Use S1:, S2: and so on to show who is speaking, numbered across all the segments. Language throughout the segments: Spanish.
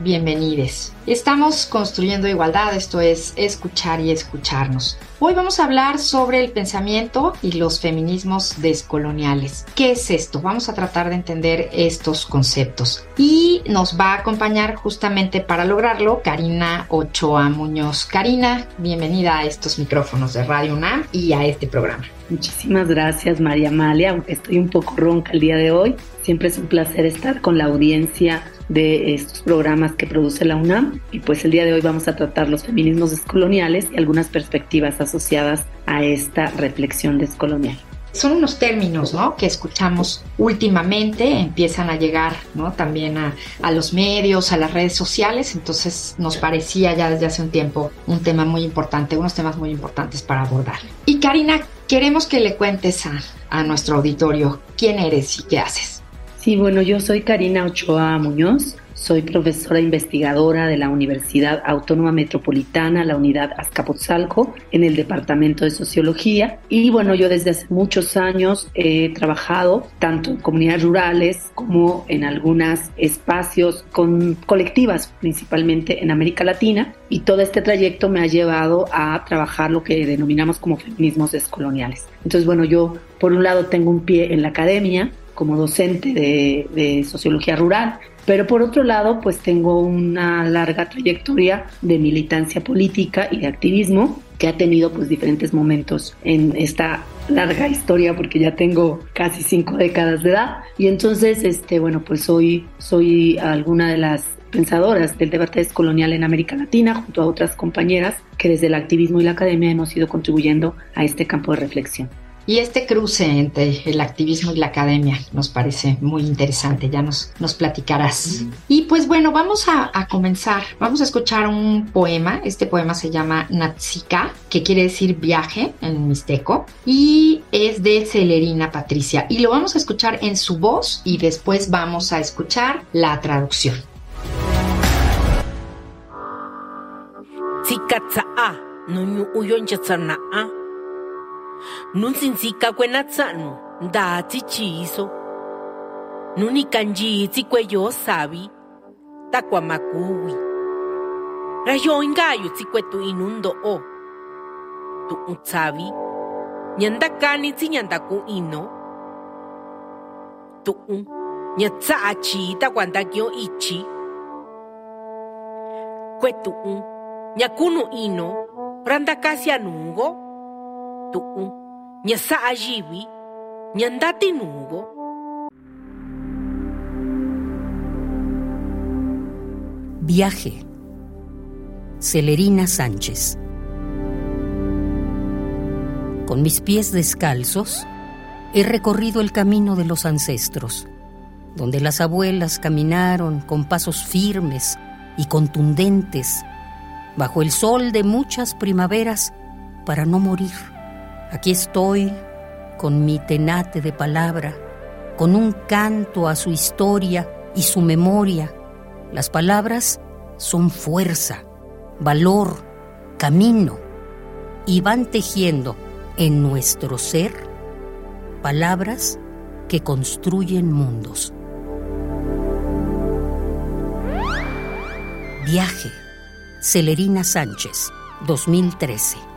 S1: bienvenides. Estamos construyendo igualdad, esto es escuchar y escucharnos. Hoy vamos a hablar sobre el pensamiento y los feminismos descoloniales. ¿Qué es esto? Vamos a tratar de entender estos conceptos. Y nos va a acompañar justamente para lograrlo Karina Ochoa Muñoz. Karina, bienvenida a estos micrófonos de Radio UNAM y a este programa.
S2: Muchísimas gracias María Amalia, aunque estoy un poco ronca el día de hoy. Siempre es un placer estar con la audiencia de estos programas que produce la UNAM y pues el día de hoy vamos a tratar los feminismos descoloniales y algunas perspectivas asociadas a esta reflexión descolonial.
S1: Son unos términos ¿no? que escuchamos últimamente, empiezan a llegar ¿no? también a, a, los medios, a las redes sociales, entonces nos parecía ya desde hace un tiempo un tema muy importante, unos temas muy importantes para abordar. Y Karina, queremos que le cuentes a, a nuestro auditorio quién eres y qué haces.
S2: Sí, bueno, yo soy Karina Ochoa Muñoz, soy profesora investigadora de la Universidad Autónoma Metropolitana, la unidad Azcapotzalco, en el Departamento de Sociología. Y bueno, yo desde hace muchos años he trabajado tanto en comunidades rurales como en algunos espacios con colectivas, principalmente en América Latina. Y todo este trayecto me ha llevado a trabajar lo que denominamos como feminismos descoloniales. Entonces, bueno, yo por un lado tengo un pie en la academia, como docente de, de, sociología rural, pero por otro lado, pues tengo una larga trayectoria de militancia política y de activismo que ha tenido pues diferentes momentos en esta larga historia porque ya tengo casi cinco décadas de edad y entonces este bueno pues soy soy alguna de las pensadoras del debate descolonial en América Latina junto a otras compañeras que desde el activismo y la academia hemos ido contribuyendo a este campo de reflexión.
S1: Y este cruce entre el activismo y la academia nos parece muy interesante, ya nos, nos platicarás. Y pues bueno, vamos a, a, comenzar, vamos a escuchar un poema, este poema se llama Natsika, que quiere decir viaje en mixteco, y es de Celerina Patricia, y lo vamos a escuchar en su voz y después vamos a escuchar la traducción.
S3: Nunsinzika kwenatsanu ndatsi chiso. Nunikanjitsi kweyo savi takua makuwi. Rayo ingayo tsikwetu inundo o. Tu'un tsavi ñandakanitsi ñandaku ino. Tu'un ñatsa'a chi takua ndakio ichi. Kwetu'un ñakunu ino randakasianungo tu'un ñasa'a yivi
S4: Viaje. Celerina Sánchez. Con mis pies descalzos he recorrido el camino de los ancestros, donde las abuelas caminaron con pasos firmes y contundentes bajo el sol de muchas primaveras para no morir. Aquí estoy con mi tenate de palabra, con un canto a su historia y su memoria. Las palabras son fuerza, valor, camino, y van tejiendo en nuestro ser palabras que construyen mundos. Viaje. Celerina Sánchez, 2013.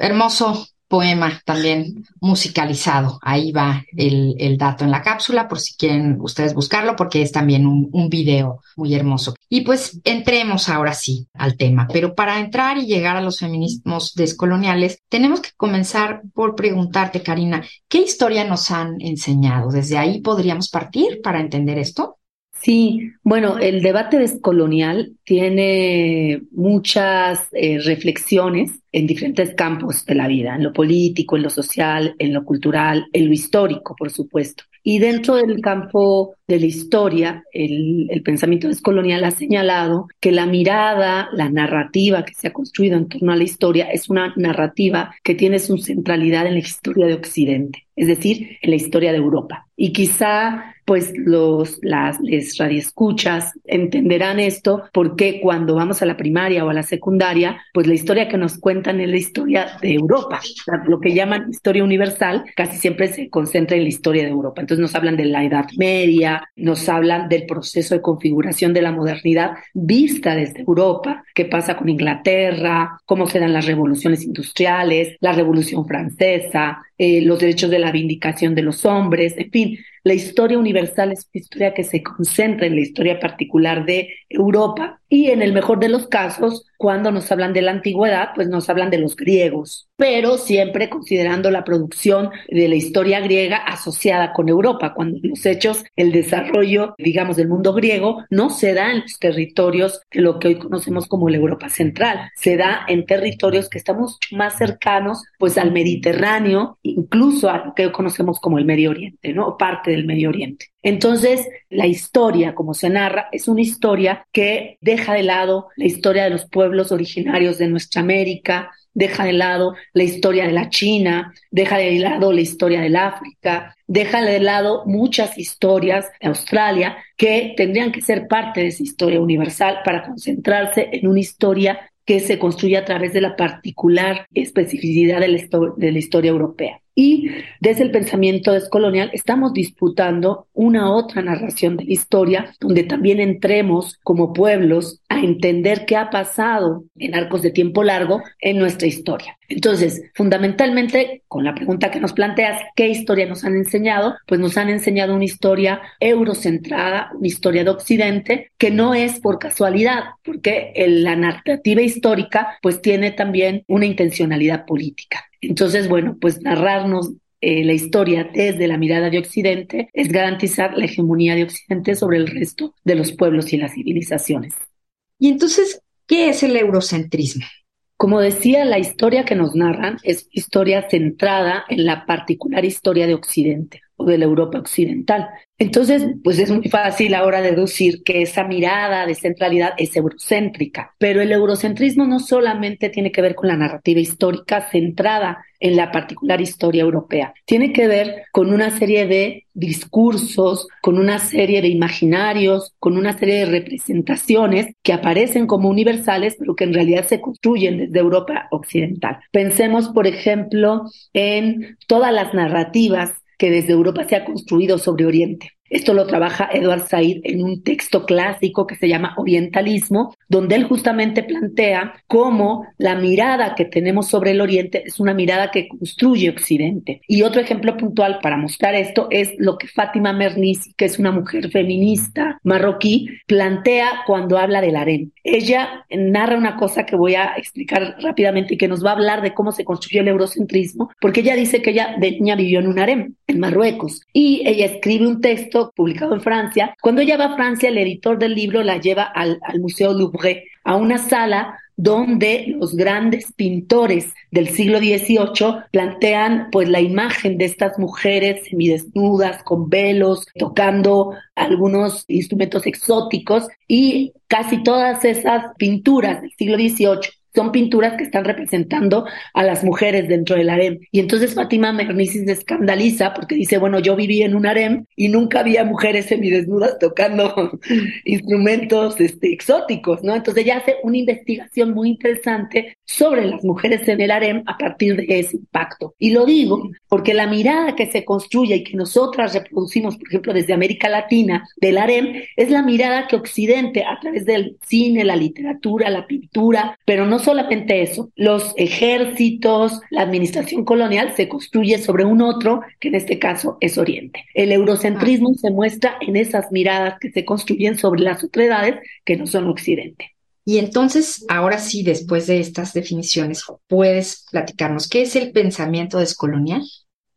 S1: Hermoso poema también musicalizado. Ahí va el, el, dato en la cápsula por si quieren ustedes buscarlo porque es también un, un, video muy hermoso. Y pues entremos ahora sí al tema, pero para entrar y llegar a los feminismos descoloniales tenemos que comenzar por preguntarte, Karina, ¿qué historia nos han enseñado? ¿Desde ahí podríamos partir para entender esto?
S2: Sí, bueno, el debate descolonial tiene muchas eh, reflexiones en diferentes campos de la vida, en lo político, en lo social, en lo cultural, en lo histórico, por supuesto. Y dentro del campo de la historia, el, el, pensamiento descolonial ha señalado que la mirada, la narrativa que se ha construido en torno a la historia es una narrativa que tiene su centralidad en la historia de Occidente, es decir, en la historia de Europa. Y quizá pues los las les radioescuchas entenderán esto porque cuando vamos a la primaria o a la secundaria, pues la historia que nos cuentan es la historia de Europa, lo que llaman historia universal, casi siempre se concentra en la historia de Europa. Entonces nos hablan de la Edad Media, nos hablan del proceso de configuración de la modernidad vista desde Europa, qué pasa con Inglaterra, cómo se las revoluciones industriales, la Revolución Francesa, eh, los derechos de la vindicación de los hombres, en fin, la historia universal es una historia que se concentra en la historia particular de Europa y en el mejor de los casos, cuando nos hablan de la antigüedad, pues nos hablan de los griegos, pero siempre considerando la producción de la historia griega asociada con Europa, cuando los hechos, el desarrollo, digamos, del mundo griego no se da en los territorios de lo que hoy conocemos como la Europa central, se da en territorios que estamos más cercanos pues al Mediterráneo, incluso a lo que hoy conocemos como el Medio Oriente, ¿no? Parte del Medio Oriente. Entonces, la historia, como se narra, es una historia que de lado la historia de los pueblos originarios de nuestra América, deja de lado la historia de la China, deja de lado la historia del África, deja de lado muchas historias de Australia que tendrían que ser parte de esa historia universal para concentrarse en una historia que se construye a través de la particular especificidad de la, de la historia europea. Y desde el pensamiento descolonial estamos disputando una otra narración de la historia donde también entremos como pueblos a entender qué ha pasado en arcos de tiempo largo en nuestra historia. Entonces, fundamentalmente, con la pregunta que nos planteas, ¿qué historia nos han enseñado? Pues nos han enseñado una historia eurocentrada, una historia de Occidente, que no es por casualidad, porque la narrativa histórica pues tiene también una intencionalidad política. Entonces, bueno, pues narrarnos eh, la historia desde la mirada de Occidente es garantizar la hegemonía de Occidente sobre el resto de los pueblos y las civilizaciones.
S1: Y entonces, ¿qué es el eurocentrismo?
S2: Como decía, la historia que nos narran es historia centrada en la particular historia de Occidente o de la Europa occidental. Entonces, pues es muy fácil ahora deducir que esa mirada de centralidad es eurocéntrica, pero el eurocentrismo no solamente tiene que ver con la narrativa histórica centrada en la particular historia europea, tiene que ver con una serie de discursos, con una serie de imaginarios, con una serie de representaciones que aparecen como universales, pero que en realidad se construyen desde Europa occidental. Pensemos, por ejemplo, en todas las narrativas que desde Europa se ha construido sobre Oriente. Esto lo trabaja Edward Said en un texto clásico que se llama Orientalismo, donde él justamente plantea cómo la mirada que tenemos sobre el Oriente es una mirada que construye Occidente. Y otro ejemplo puntual para mostrar esto es lo que Fátima Mernissi, que es una mujer feminista marroquí, plantea cuando habla del harem. Ella narra una cosa que voy a explicar rápidamente y que nos va a hablar de cómo se construyó el eurocentrismo, porque ella dice que ella de vivió en un harem en Marruecos y ella escribe un texto publicado en Francia. Cuando ella va a Francia, el editor del libro la lleva al, al Museo Louvre, a una sala donde los grandes pintores del siglo XVIII plantean pues la imagen de estas mujeres semidesnudas, con velos, tocando algunos instrumentos exóticos y casi todas esas pinturas del siglo XVIII son pinturas que están representando a las mujeres dentro del harem. Y entonces Fátima Mernissi se escandaliza porque dice, bueno, yo viví en un harem y nunca había mujeres semidesnudas tocando instrumentos este, exóticos, ¿no? Entonces ella hace una investigación muy interesante sobre las mujeres en el harem a partir de ese impacto. Y lo digo porque la mirada que se construye y que nosotras reproducimos, por ejemplo, desde América Latina, del harem, es la mirada que Occidente, a través del cine, la literatura, la pintura, pero no solamente eso, los ejércitos, la administración colonial se construye sobre un otro, que en este caso es Oriente. El eurocentrismo se muestra en esas miradas que se construyen sobre las otredades que no son Occidente.
S1: Y entonces, ahora sí, después de estas definiciones, ¿puedes platicarnos qué es el pensamiento descolonial?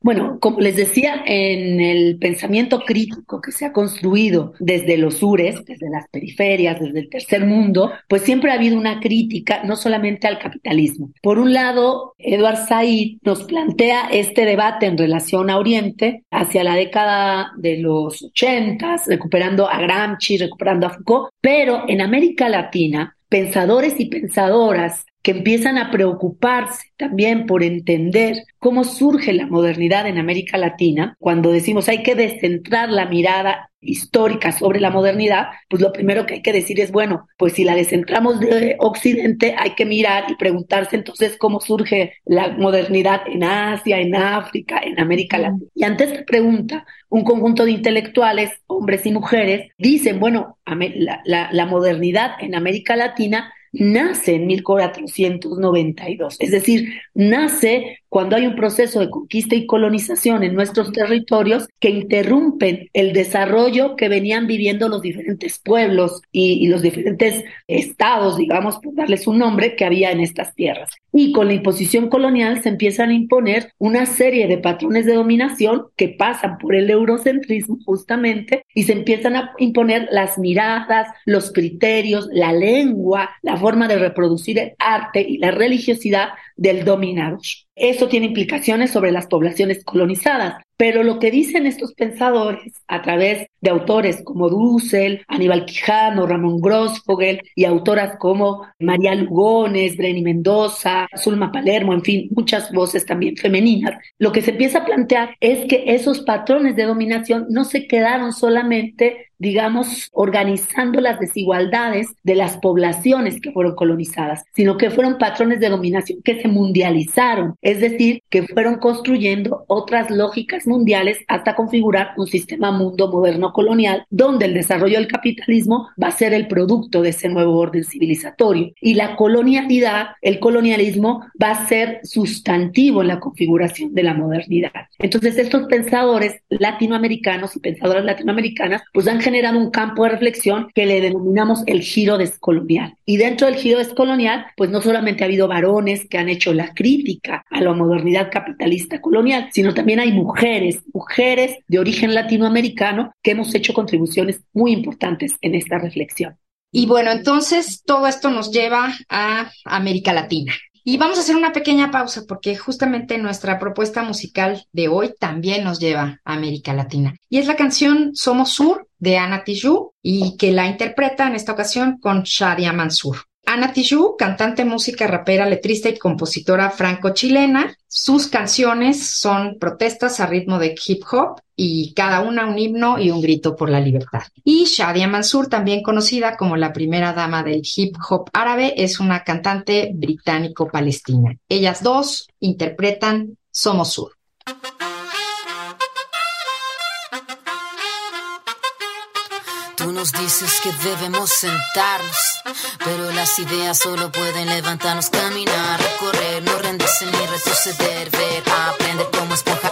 S2: Bueno, como les decía, en el pensamiento crítico que se ha construido desde los sures, desde las periferias, desde el tercer mundo, pues siempre ha habido una crítica no solamente al capitalismo. Por un lado, Edward Said nos plantea este debate en relación a Oriente hacia la década de los ochentas, recuperando a Gramsci, recuperando a Foucault, pero en América Latina, pensadores y pensadoras que empiezan a preocuparse también por entender cómo surge la modernidad en América Latina, cuando decimos hay que descentrar la mirada histórica sobre la modernidad, pues lo primero que hay que decir es, bueno, pues si la descentramos de Occidente, hay que mirar y preguntarse entonces cómo surge la modernidad en Asia, en África, en América Latina. Y ante esta pregunta, un conjunto de intelectuales, hombres y mujeres, dicen, bueno, la, la, la modernidad en América Latina nace en 1492, es decir, nace cuando hay un proceso de conquista y colonización en nuestros territorios que interrumpen el desarrollo que venían viviendo los diferentes pueblos y, los diferentes estados, digamos, por darles un nombre, que había en estas tierras. Y con la imposición colonial se empiezan a imponer una serie de patrones de dominación que pasan por el eurocentrismo justamente y se empiezan a imponer las miradas, los criterios, la lengua, la forma de reproducir el arte y la religiosidad del dominador. Eso tiene implicaciones sobre las poblaciones colonizadas, pero lo que dicen estos pensadores a través de autores como Dussel, Aníbal Quijano, Ramón Grossfogel y autoras como María Lugones, Breni Mendoza, Zulma Palermo, en fin, muchas voces también femeninas, lo que se empieza a plantear es que esos patrones de dominación no se quedaron solamente digamos, organizando las desigualdades de las poblaciones que fueron colonizadas, sino que fueron patrones de dominación que se mundializaron, es decir, que fueron construyendo otras lógicas mundiales hasta configurar un sistema mundo moderno colonial, donde el desarrollo del capitalismo va a ser el producto de ese nuevo orden civilizatorio. Y la colonialidad, el colonialismo, va a ser sustantivo en la configuración de la modernidad. Entonces, estos pensadores latinoamericanos y pensadoras latinoamericanas, pues han generado un campo de reflexión que le denominamos el giro descolonial. Y dentro del giro descolonial, pues no solamente ha habido varones que han hecho la crítica a la modernidad capitalista colonial, sino también hay mujeres, mujeres de origen latinoamericano que hemos hecho contribuciones muy importantes en esta reflexión.
S1: Y bueno, entonces todo esto nos lleva a América Latina. Y vamos a hacer una pequeña pausa porque justamente nuestra propuesta musical de hoy también nos lleva a América Latina. Y es la canción Somos Sur de Ana Tijoux y que la interpreta en esta ocasión con Shadia Mansur. Ana Tijoux, cantante, música, rapera, letrista y compositora franco-chilena. Sus canciones son protestas a ritmo de hip hop y cada una un himno y un grito por la libertad. Y Shadia Mansur, también conocida como la primera dama del hip hop árabe, es una cantante británico-palestina. Ellas dos interpretan Somos Sur.
S5: Nos dices que debemos sentarnos, pero las ideas solo pueden levantarnos, caminar, recorrer, no rendirse ni retroceder, ver, aprender como esponja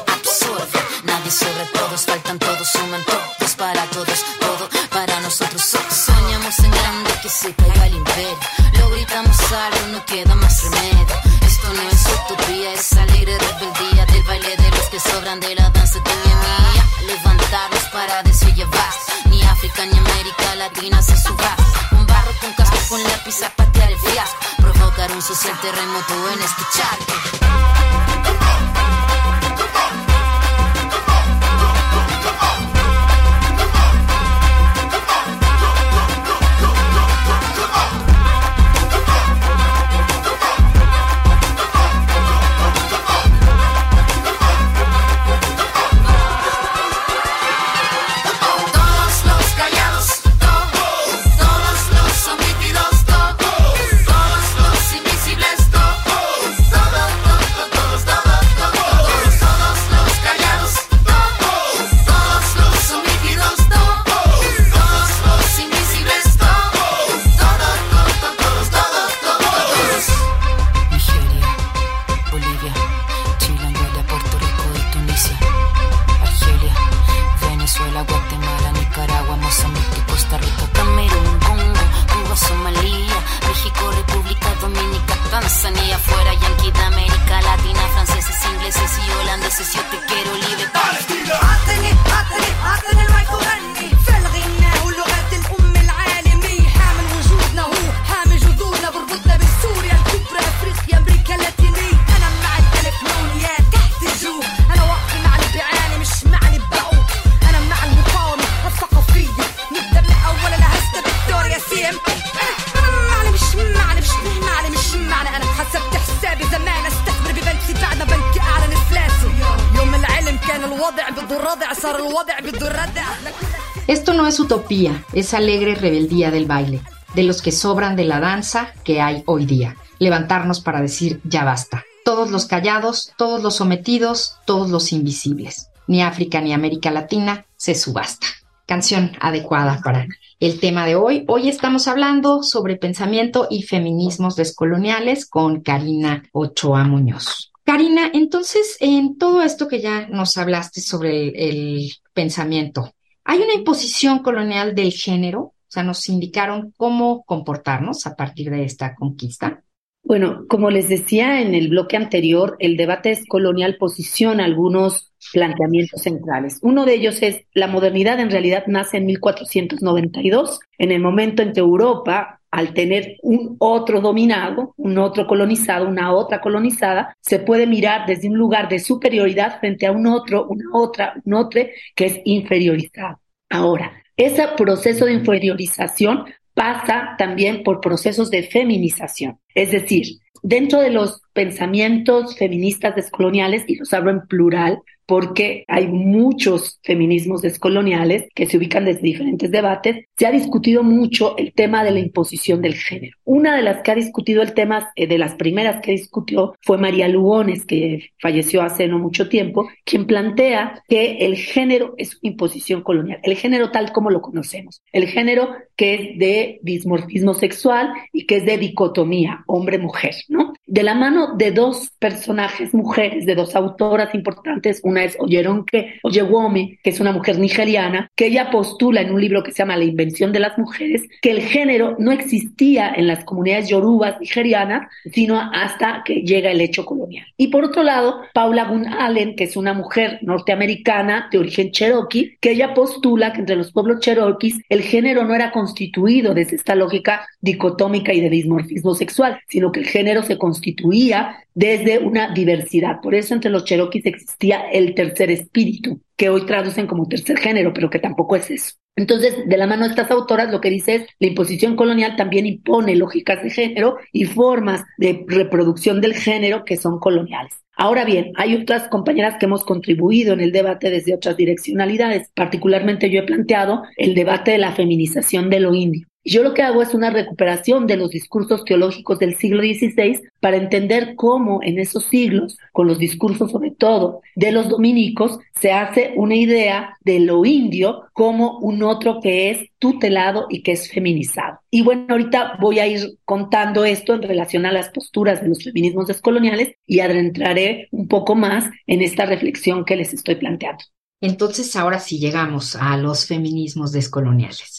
S1: es utopía, es alegre rebeldía del baile, de los que sobran de la danza que hay hoy día. Levantarnos para decir ya basta. Todos los callados, todos los sometidos, todos los invisibles. Ni África ni América Latina se subasta. Canción adecuada para el tema de hoy. Hoy estamos hablando sobre pensamiento y feminismos descoloniales con Karina Ochoa Muñoz. Karina, entonces, en todo esto que ya nos hablaste sobre el, el pensamiento, ¿hay una imposición colonial del género? O sea, nos indicaron cómo comportarnos a partir de esta conquista.
S2: Bueno, como les decía en el bloque anterior, el debate descolonial posiciona algunos planteamientos centrales. Uno de ellos es la modernidad en realidad nace en 1492, en el momento en que Europa, al tener un otro dominado, un otro colonizado, una otra colonizada, se puede mirar desde un lugar de superioridad frente a un otro, una otra, un otro que es inferiorizado. Ahora, ese proceso de inferiorización pasa también por procesos de feminización. Es decir, dentro de los pensamientos feministas descoloniales, y los hablo en plural, porque hay muchos feminismos descoloniales que se ubican desde diferentes debates, se ha discutido mucho el tema de la imposición del género. Una de las que ha discutido el tema, eh, de las primeras que discutió, fue María Lugones, que falleció hace no mucho tiempo, quien plantea que el género es imposición colonial, el género tal como lo conocemos, el género que es de dismorfismo sexual y que es de dicotomía, hombre-mujer, ¿no? De la mano de dos personajes mujeres, de dos autoras importantes, una es Oyeronke Oyewome, que es una mujer nigeriana, que ella postula en un libro que se llama La invención de las mujeres, que el género no existía en las comunidades yorubas nigerianas, sino hasta que llega el hecho colonial. Y por otro lado, Paula Gunn Allen, que es una mujer norteamericana de origen cherokee, que ella postula que entre los pueblos cherokees el género no era constituido desde esta lógica dicotómica y de dimorfismo sexual, sino que el género se constituía desde una diversidad. Por eso entre los cherokees existía el tercer espíritu, que hoy traducen como tercer género, pero que tampoco es eso. Entonces, de la mano de estas autoras, lo que dice es, la imposición colonial también impone lógicas de género y formas de reproducción del género que son coloniales. Ahora bien, hay otras compañeras que hemos contribuido en el debate desde otras direccionalidades. Particularmente yo he planteado el debate de la feminización de lo indio. Yo lo que hago es una recuperación de los discursos teológicos del siglo XVI para entender cómo en esos siglos, con los discursos sobre todo de los dominicos, se hace una idea de lo indio como un otro que es tutelado y que es feminizado. Y bueno, ahorita voy a ir contando esto en relación a las posturas de los feminismos descoloniales y adentraré un poco más en esta reflexión que les estoy planteando.
S1: Entonces, ahora sí llegamos a los feminismos descoloniales.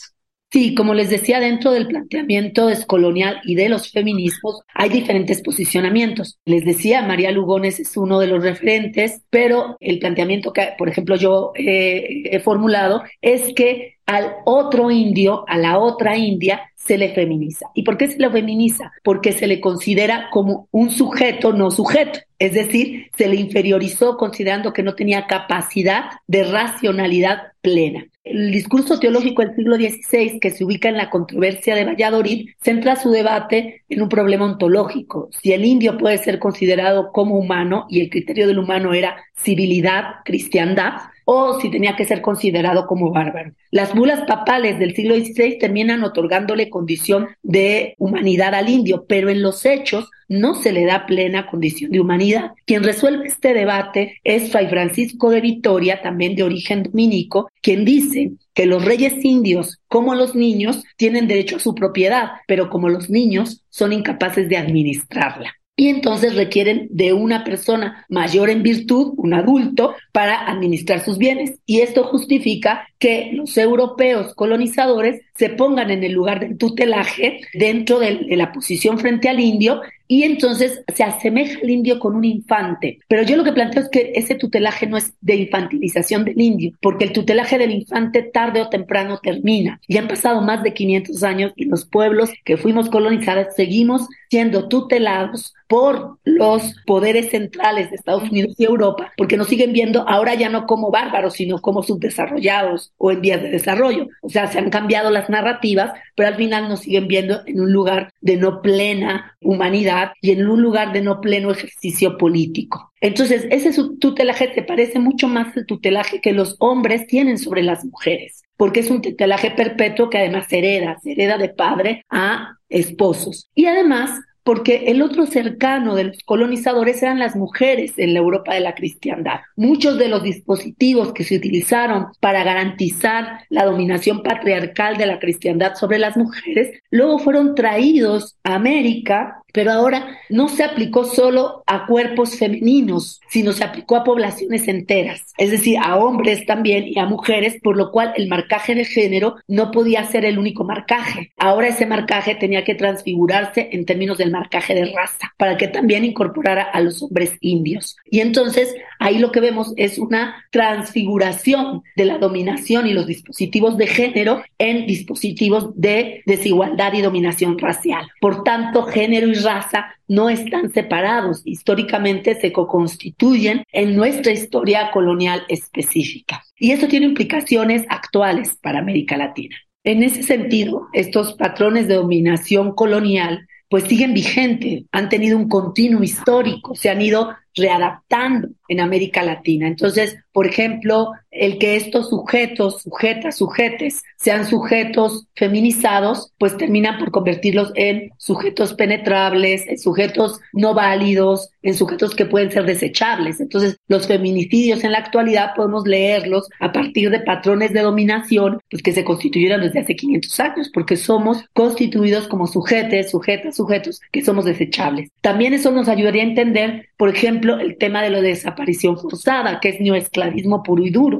S2: Sí, como les decía, dentro del planteamiento descolonial y de los feminismos hay diferentes posicionamientos. Les decía, María Lugones es uno de los referentes, pero el planteamiento que, por ejemplo, yo eh, he formulado es que al otro indio, a la otra india, se le feminiza. ¿Y por qué se le feminiza? Porque se le considera como un sujeto no sujeto. Es decir, se le inferiorizó considerando que no tenía capacidad de racionalidad plena. El discurso teológico del siglo XVI, que se ubica en la controversia de Valladolid, centra su debate en un problema ontológico. Si el indio puede ser considerado como humano y el criterio del humano era civilidad, cristiandad, o si tenía que ser considerado como bárbaro. Las bulas papales del siglo XVI terminan otorgándole condición de humanidad al indio, pero en los hechos no se le da plena condición de humanidad. Quien resuelve este debate es Fray Francisco de Vitoria, también de origen dominico, quien dice que los reyes indios, como los niños, tienen derecho a su propiedad, pero como los niños son incapaces de administrarla y entonces requieren de una persona mayor en virtud, un adulto, para administrar sus bienes. Y esto justifica que los europeos colonizadores se pongan en el lugar del tutelaje dentro de, la posición frente al indio y entonces se asemeja al indio con un infante. Pero yo lo que planteo es que ese tutelaje no es de infantilización del indio, porque el tutelaje del infante tarde o temprano termina. Ya han pasado más de 500 años y los pueblos que fuimos colonizados seguimos siendo tutelados por los poderes centrales de Estados Unidos y Europa, porque nos siguen viendo ahora ya no como bárbaros, sino como subdesarrollados o en vías de desarrollo. O sea, se han cambiado las narrativas, pero al final nos siguen viendo en un lugar de no plena humanidad y en un lugar de no pleno ejercicio político. Entonces, ese tutelaje se parece mucho más al tutelaje que los hombres tienen sobre las mujeres, porque es un tutelaje perpetuo que además hereda, se hereda de padre a esposos. Y además porque el otro cercano de los colonizadores eran las mujeres en la Europa de la cristiandad. Muchos de los dispositivos que se utilizaron para garantizar la dominación patriarcal de la cristiandad sobre las mujeres luego fueron traídos a América pero ahora no se aplicó solo a cuerpos femeninos, sino se aplicó a poblaciones enteras, es decir, a hombres también y a mujeres, por lo cual el marcaje de género no podía ser el único marcaje. Ahora ese marcaje tenía que transfigurarse en términos del marcaje de raza, para que también incorporara a los hombres indios. Y entonces ahí lo que vemos es una transfiguración de la dominación y los dispositivos de género en dispositivos de desigualdad y dominación racial. Por tanto, género y raza no están separados, históricamente se co-constituyen en nuestra historia colonial específica. Y eso tiene implicaciones actuales para América Latina. En ese sentido, estos patrones de dominación colonial pues siguen vigentes, han tenido un continuo histórico, se han ido readaptando en América Latina. Entonces, por ejemplo, el que estos sujetos, sujetas, sujetes, sean sujetos feminizados, pues terminan por convertirlos en sujetos penetrables, en sujetos no válidos, en sujetos que pueden ser desechables. Entonces, los feminicidios en la actualidad podemos leerlos a partir de patrones de dominación pues, que se constituyeron desde hace 500 años, porque somos constituidos como sujetes, sujetas, sujetos que somos desechables. También eso nos ayudaría a entender, por ejemplo, el tema de la desaparición forzada, que es neoesclavismo puro y duro.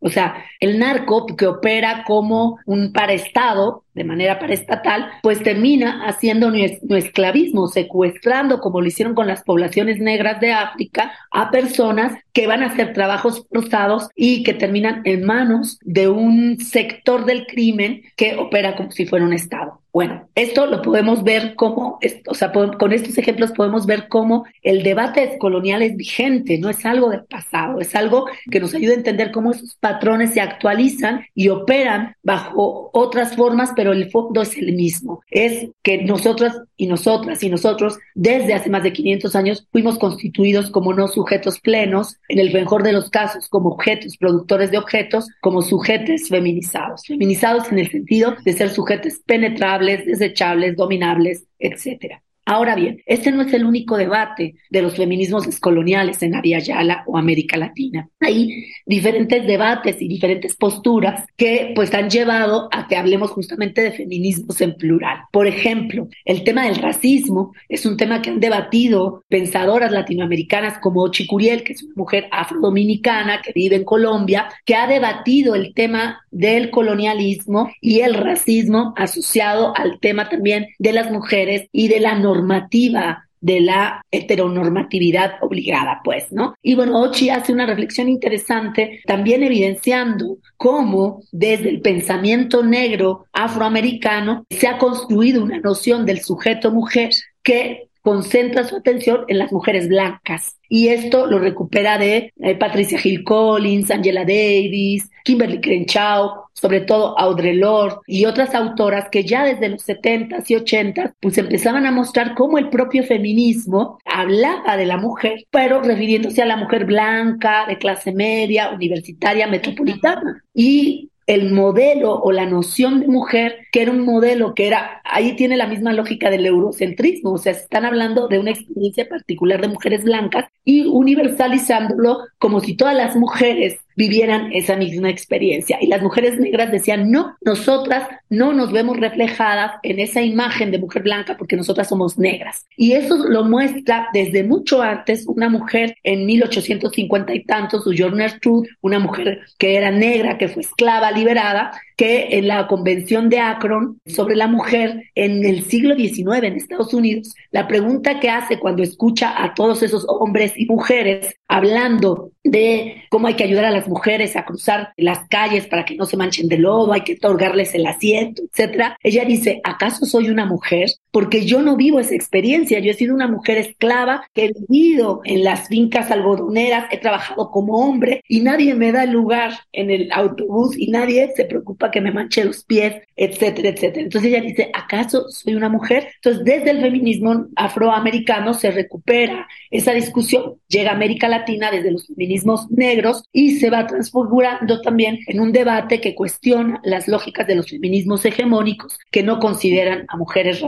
S2: O sea, el narco que opera como un paraestado de manera paraestatal, pues termina haciendo esclavismo, secuestrando, como lo hicieron con las poblaciones negras de África, a personas que van a hacer trabajos forzados y que terminan en manos de un sector del crimen que opera como si fuera un Estado. Bueno, esto lo podemos ver como, o sea, con estos ejemplos podemos ver cómo el debate colonial es vigente, no es algo del pasado, es algo que nos ayuda a entender cómo esos patrones se actualizan y operan bajo otras formas, pero el fondo es el mismo. Es que nosotras y nosotras y nosotros desde hace más de 500 años fuimos constituidos como no sujetos plenos, en el mejor de los casos como objetos, productores de objetos, como sujetos feminizados. Feminizados en el sentido de ser sujetos penetrables, desechables, dominables, etcétera. Ahora bien, este no es el único debate de los feminismos descoloniales en Aria Yala o América Latina. Hay diferentes debates y diferentes posturas que pues han llevado a que hablemos justamente de feminismos en plural. Por ejemplo, el tema del racismo es un tema que han debatido pensadoras latinoamericanas como Chicuriel, que es una mujer afrodominicana que vive en Colombia, que ha debatido el tema del colonialismo y el racismo asociado al tema también de las mujeres y de la normativa normativa de la heteronormatividad obligada, pues, ¿no? Y bueno, Ochi hace una reflexión interesante, también evidenciando cómo desde el pensamiento negro afroamericano se ha construido una noción del sujeto mujer que concentra su atención en las mujeres blancas. Y esto lo recupera de eh, Patricia Hill Collins, Angela Davis, Kimberly Crenshaw, sobre todo Audre Lorde y otras autoras que ya desde los 70s y 80s pues empezaban a mostrar cómo el propio feminismo hablaba de la mujer, pero refiriéndose a la mujer blanca, de clase media, universitaria, metropolitana. Y el modelo o la noción de mujer, que era un modelo que era, ahí tiene la misma lógica del eurocentrismo, o sea, se están hablando de una experiencia particular de mujeres blancas y universalizándolo como si todas las mujeres vivieran esa misma experiencia. Y las mujeres negras decían, no, nosotras no nos vemos reflejadas en esa imagen de mujer blanca porque nosotras somos negras. Y eso lo muestra desde mucho antes una mujer en 1850 y tantos, su Journal Truth, una mujer que era negra, que fue esclava liberada, que en la Convención de Akron sobre la mujer en el siglo XIX en Estados Unidos, la pregunta que hace cuando escucha a todos esos hombres y mujeres hablando de cómo hay que ayudar a las mujeres a cruzar las calles para que no se manchen de lodo, hay que otorgarles el asiento, etcétera. Ella dice, ¿acaso soy una mujer? Porque yo no vivo esa experiencia, yo he sido una mujer esclava que he vivido en las fincas algodoneras, he trabajado como hombre y nadie me da lugar en el autobús y nadie se preocupa que me manche los pies, etcétera, etcétera. Entonces ella dice, ¿acaso soy una mujer? Entonces desde el feminismo afroamericano se recupera esa discusión, llega a América Latina desde los feminismos negros y se va transfigurando también en un debate que cuestiona las lógicas de los feminismos hegemónicos que no consideran a mujeres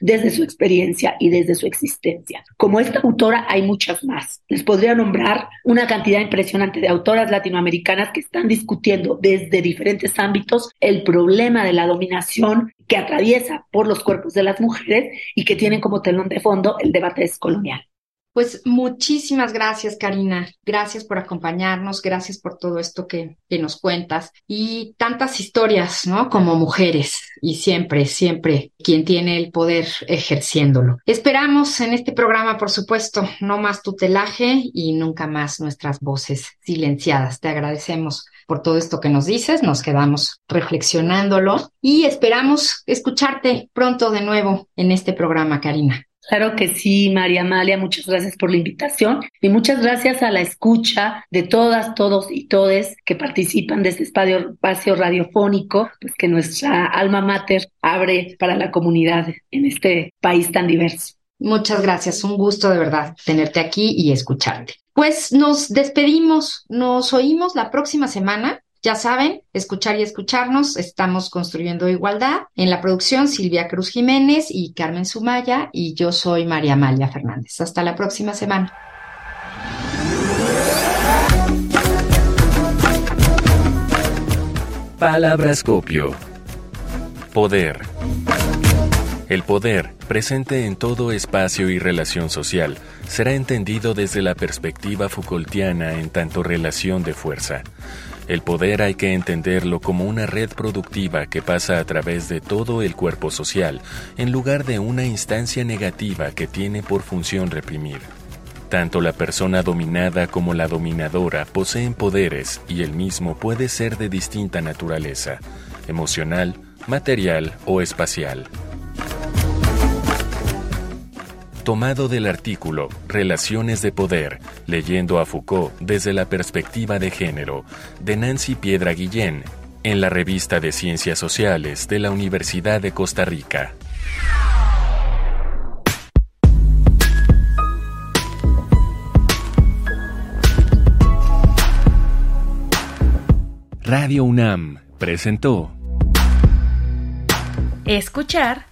S2: desde su experiencia y desde su existencia. Como esta autora hay muchas más. Les podría nombrar una cantidad impresionante de autoras latinoamericanas que están discutiendo desde diferentes ámbitos el problema de la dominación que atraviesa por los cuerpos de las mujeres y que tienen como telón de fondo el debate descolonial.
S1: Pues muchísimas gracias, Karina. Gracias por acompañarnos, gracias por todo esto que, nos cuentas y tantas historias, ¿no? Como mujeres y siempre, siempre quien tiene el poder ejerciéndolo. Esperamos en este programa, por supuesto, no más tutelaje y nunca más nuestras voces silenciadas. Te agradecemos por todo esto que nos dices, nos quedamos reflexionándolo y esperamos escucharte pronto de nuevo en este programa, Karina.
S2: Claro que sí, María Amalia, muchas gracias por la invitación y muchas gracias a la escucha de todas, todos y todes que participan de este espacio, espacio radiofónico, pues que nuestra alma mater abre para la comunidad en este país tan diverso.
S1: Muchas gracias, un gusto de verdad tenerte aquí y escucharte. Pues nos despedimos, nos oímos la próxima semana ya saben, escuchar y escucharnos, estamos construyendo igualdad. En la producción, Silvia Cruz Jiménez y Carmen Sumaya, y yo soy María Amalia Fernández. Hasta la próxima semana.
S6: Palabrascopio. Poder. El poder, presente en todo espacio y relación social, será entendido desde la perspectiva Foucaultiana en tanto relación de fuerza. El poder hay que entenderlo como una red productiva que pasa a través de todo el cuerpo social, en lugar de una instancia negativa que tiene por función reprimir. Tanto la persona dominada como la dominadora poseen poderes y el mismo puede ser de distinta naturaleza, emocional, material o espacial tomado del artículo Relaciones de Poder, leyendo a Foucault desde la perspectiva de género, de Nancy Piedra Guillén, en la revista de Ciencias Sociales de la Universidad de Costa Rica. Radio UNAM presentó
S7: Escuchar